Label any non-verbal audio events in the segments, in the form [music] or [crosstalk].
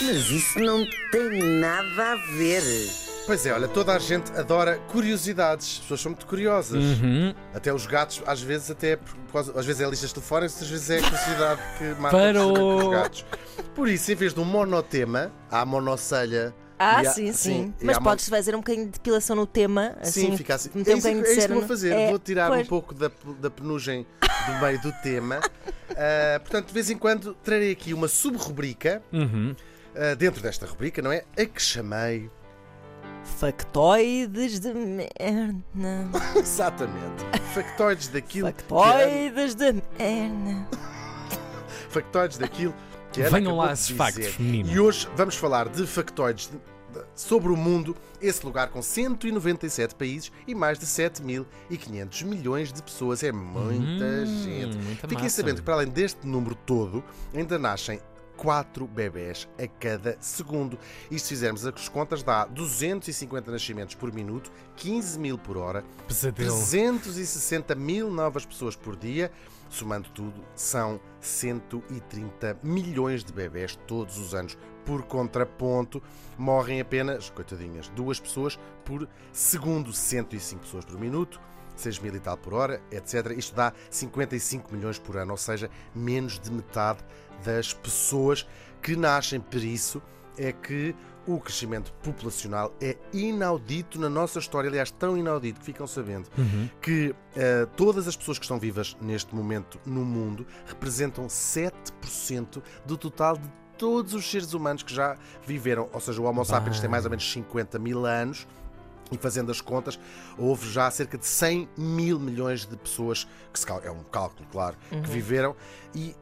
Mas isso não tem nada a ver. Pois é, olha, toda a gente adora curiosidades. As pessoas são muito curiosas. Uhum. Até os gatos, às vezes, até por causa- às vezes é listas telefónicas, às vezes é a curiosidade que mata Parou. os gatos. Por isso, em vez de um monotema, há a monocelha. Ah, e há- sim, sim. Mas podes fazer um bocadinho de depilação no tema. Assim, Sim, fica assim. É um isso, é bocadinho de isso que vou fazer. É, Vou tirar pois. um pouco da, da penugem do meio do tema. [laughs] Ah, portanto, de vez em quando trarei aqui uma sub-rubrica Uhum. ah, dentro desta rubrica, não é? A que chamei. Factoides de merda. [laughs] Exatamente. Factoides daquilo. Factoides de merda. [laughs] Factoides daquilo que. Venham lá esses factos, menina. E hoje vamos falar de factoides de- de- sobre o mundo, esse lugar com 197 países e mais de 7.500 milhões de pessoas. É muita Hum, gente. muita Fiquem massa. sabendo que, para além deste número todo, ainda nascem 4 bebés a cada segundo. E se fizermos as contas, dá 250 nascimentos por minuto, 15 mil por hora, Pesadelo. 360 mil novas pessoas por dia. Somando tudo, são 130 milhões de bebés todos os anos. Por contraponto, morrem apenas, coitadinhas, duas pessoas por segundo, 105 pessoas por minuto. 6 mil e tal por hora, etc. Isto dá 55 milhões por ano, ou seja, menos de metade das pessoas que nascem. Por isso é que o crescimento populacional é inaudito na nossa história, aliás, tão inaudito que ficam sabendo Uhum. que eh, todas as pessoas que estão vivas neste momento no mundo representam 7% do total de todos os seres humanos que já viveram. Ou seja, o Homo sapiens tem mais ou menos 50 mil anos. E fazendo as contas, houve já cerca de 100 mil milhões de pessoas, que se é um cálculo, claro, que viveram. E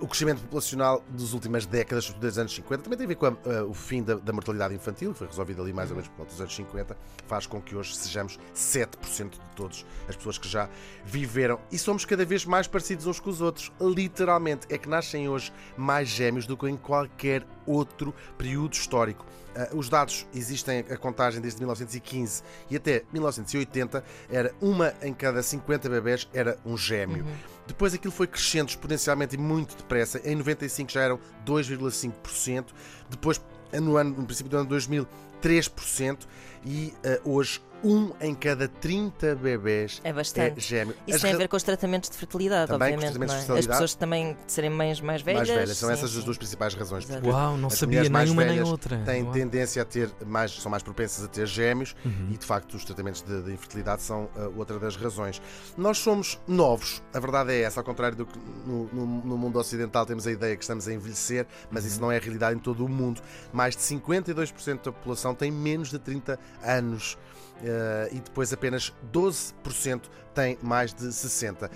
o crescimento populacional das últimas décadas, sobretudo dos anos 50, também tem a ver com a- eh, o fim da, da mortalidade infantil, que foi resolvido ali mais ou menos por volta dos anos 50, faz com que hoje sejamos 7% de todas as pessoas que já viveram. E somos cada vez mais parecidos uns com os outros. Literalmente, é que nascem hoje mais gêmeos do que em qualquer outro período histórico. Ah, os dados existem a contagem desde 1915 e até 1980 era uma em cada 50 bebés era um gêmeo. Depois aquilo foi crescendo exponencialmente e muito depressa. Em 95 já eram 2,5%. Depois, no, ano, no princípio do ano 2000, 3%. E ah, hoje, um em cada 30 bebés É bastante. é gêmeo. Isso As tem a ver com os tratamentos de fertilidade, Também com os obviamente. tratamentos não é? de fertilidade. As pessoas também de serem mães mais velhas. mais velhas. São sim, essas sim. as duas principais razões. Exato. Uau, não sabia nem uma nem outra. Têm Uau. tendência a ter mais, são mais propensas a ter gêmeos Uhum. e de facto os tratamentos de, de infertilidade são uh, outra das razões. Nós somos novos, a verdade é essa, ao contrário do que no, no- no mundo ocidental temos a ideia que estamos a envelhecer, mas isso não é a realidade em todo o mundo. Mais de 52% da população tem menos de 30 anos. uh, e depois apenas 12% tem mais de 60.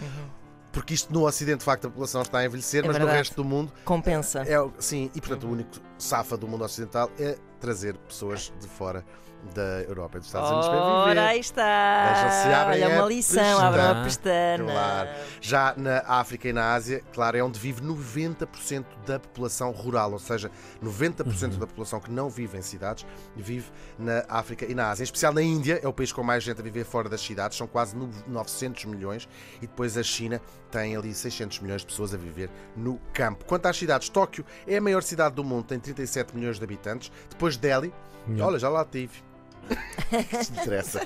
Porque isto no Ocidente, de facto, a população está a envelhecer, É mas no verdade. resto do mundo Compensa. é, sim, e portanto o único safa do mundo ocidental é trazer pessoas de fora da Europa e dos Estados Unidos para Ora, viver. aí está. Vejam se abrem Olha, uma lição, pestana. abram a pestana. Claro. Já na África e na Ásia, claro, é onde vive 90% da população rural, ou seja, 90% da população que não vive em cidades vive na África e na Ásia. Em especial na Índia, é o país com mais gente a viver fora das cidades, são quase no- 900 milhões, e depois a China tem ali 600 milhões de pessoas a viver no campo. Quanto às cidades, Tóquio é a maior cidade do mundo, tem 37 milhões de habitantes. Depois Delhi, olha, já lá tive. [laughs] Interessa.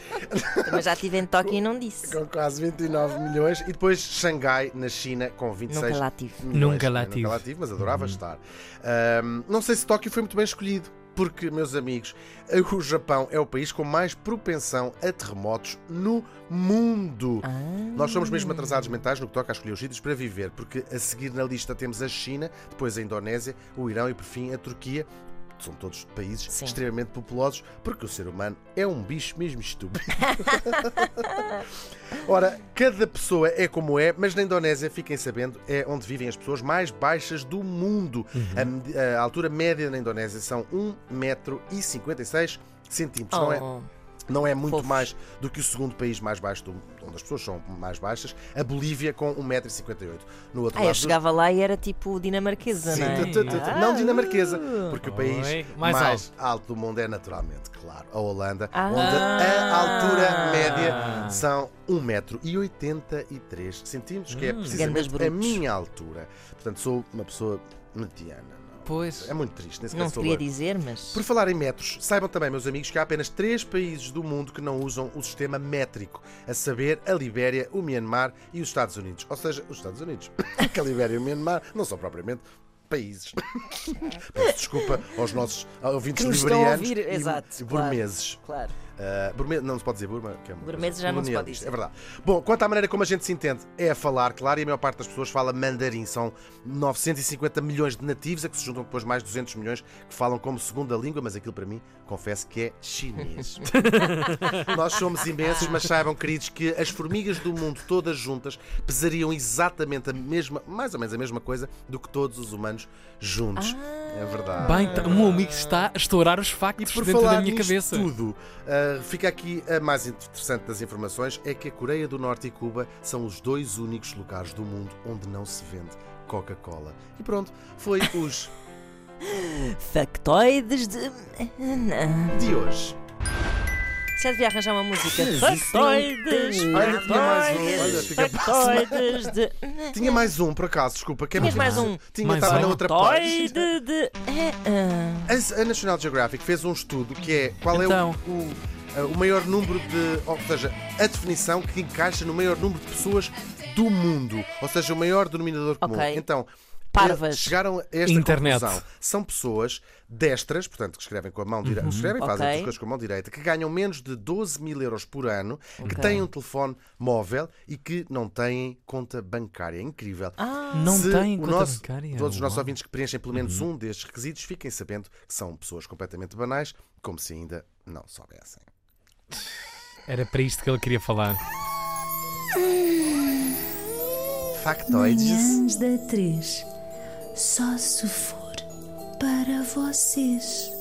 Também já estive em Tóquio e não disse. com quase 29 milhões. E depois Xangai, na China, com 26 Nunca lá tive. milhões. Nunca lá tive. Nunca lá tive, mas adorava estar. Ahm, não sei se Tóquio foi muito bem escolhido. Porque, meus amigos, o Japão é o país com mais propensão a terremotos no mundo. Ah. Nós somos mesmo atrasados mentais no que toca a escolher os sítios para viver, porque a seguir na lista temos a China, depois a Indonésia, o Irão e por fim a Turquia. São todos países Sim. extremamente populosos, porque o ser humano é um bicho mesmo estúpido. [laughs] Ora, cada pessoa é como é, mas na Indonésia, fiquem sabendo, é onde vivem as pessoas mais baixas do mundo. A medi- A, altura média na Indonésia são 1,56m. Centímetros, não é? Não é muito Fofos. mais do que o segundo país mais baixo do mundo, onde as pessoas são mais baixas, a Bolívia com 1,58m. No outro Ah, eu lado. do- chegava lá e era tipo dinamarquesa, Sim, não é? tu, tu, tu, tu. não dinamarquesa, porque o Oi, país mais mais, alto do mundo é naturalmente, claro, a Holanda, Ah. onde a altura média são 1,83m, que é Grandes precisamente a minha altura. Portanto, sou uma pessoa mediana. Pois. É muito triste, sequer Não queria dizer, mas. Por falar em metros, saibam também, meus amigos, que há apenas três países do mundo que não usam o sistema métrico, a saber, a Libéria, o Myanmar e os Estados Unidos. Ou seja, os Estados Unidos. [laughs] que a Libéria e o Myanmar não são propriamente países. [laughs] Peço desculpa aos nossos ouvintes liberianos ouvir, e, exato, e claro. burmeses. Claro. Uh, Burme- não se pode dizer Burma, que é uma coisa já não se pode dizer. É verdade. Bom, quanto à maneira como a gente se entende, é a falar, claro, e a maior parte das pessoas fala mandarim. São 950 milhões de nativos, a que se juntam depois mais 200 milhões que falam como segunda língua, mas aquilo para mim, confesso que é chinês. [laughs] Nós somos imensos, mas saibam, queridos, que as formigas do mundo todas juntas pesariam exatamente a mesma, mais ou menos a mesma coisa do que todos os humanos juntos. É verdade. Bem, tá- o meu amigo está a estourar os factos por dentro falar da minha nisto cabeça. tudo, ah, fica aqui a mais interessante das informações é que a Coreia do Norte e Cuba são os dois únicos lugares do mundo onde não se vende Coca-Cola. E pronto, foi os [laughs] Factoides de. De hoje. Já devia arranjar uma música. Factoides, Olha, tinha mais um. factoides, Olha, fica factoides de. Tinha mais um, por acaso, desculpa. Que é Tinhas muito mais um? Tinha, Mais estava um? na outra. Factoide de. É, ah. A a National Geographic fez um estudo que é qual Então. é o, o, eh, o maior número de. Ou seja, a definição que encaixa no maior número de pessoas do mundo. Ou seja, o maior denominador comum. Ok. Então. Parvas. Chegaram a esta Internet. conclusão. São pessoas destras, portanto, que escrevem com a mão direita, escrevem, fazem Ok. as coisas com a mão direita, que ganham menos de 12 mil euros por ano, que Ok. têm um telefone móvel e que não têm conta bancária. É incrível. Ah, Não Se o conta nosso- bancária. Todos os nossos ouvintes que preenchem pelo menos um destes requisitos, fiquem sabendo que são pessoas completamente banais, como se ainda não soubessem. Era para isto que ele queria falar. Factoides. Manhãs da 3. Só se for para vocês.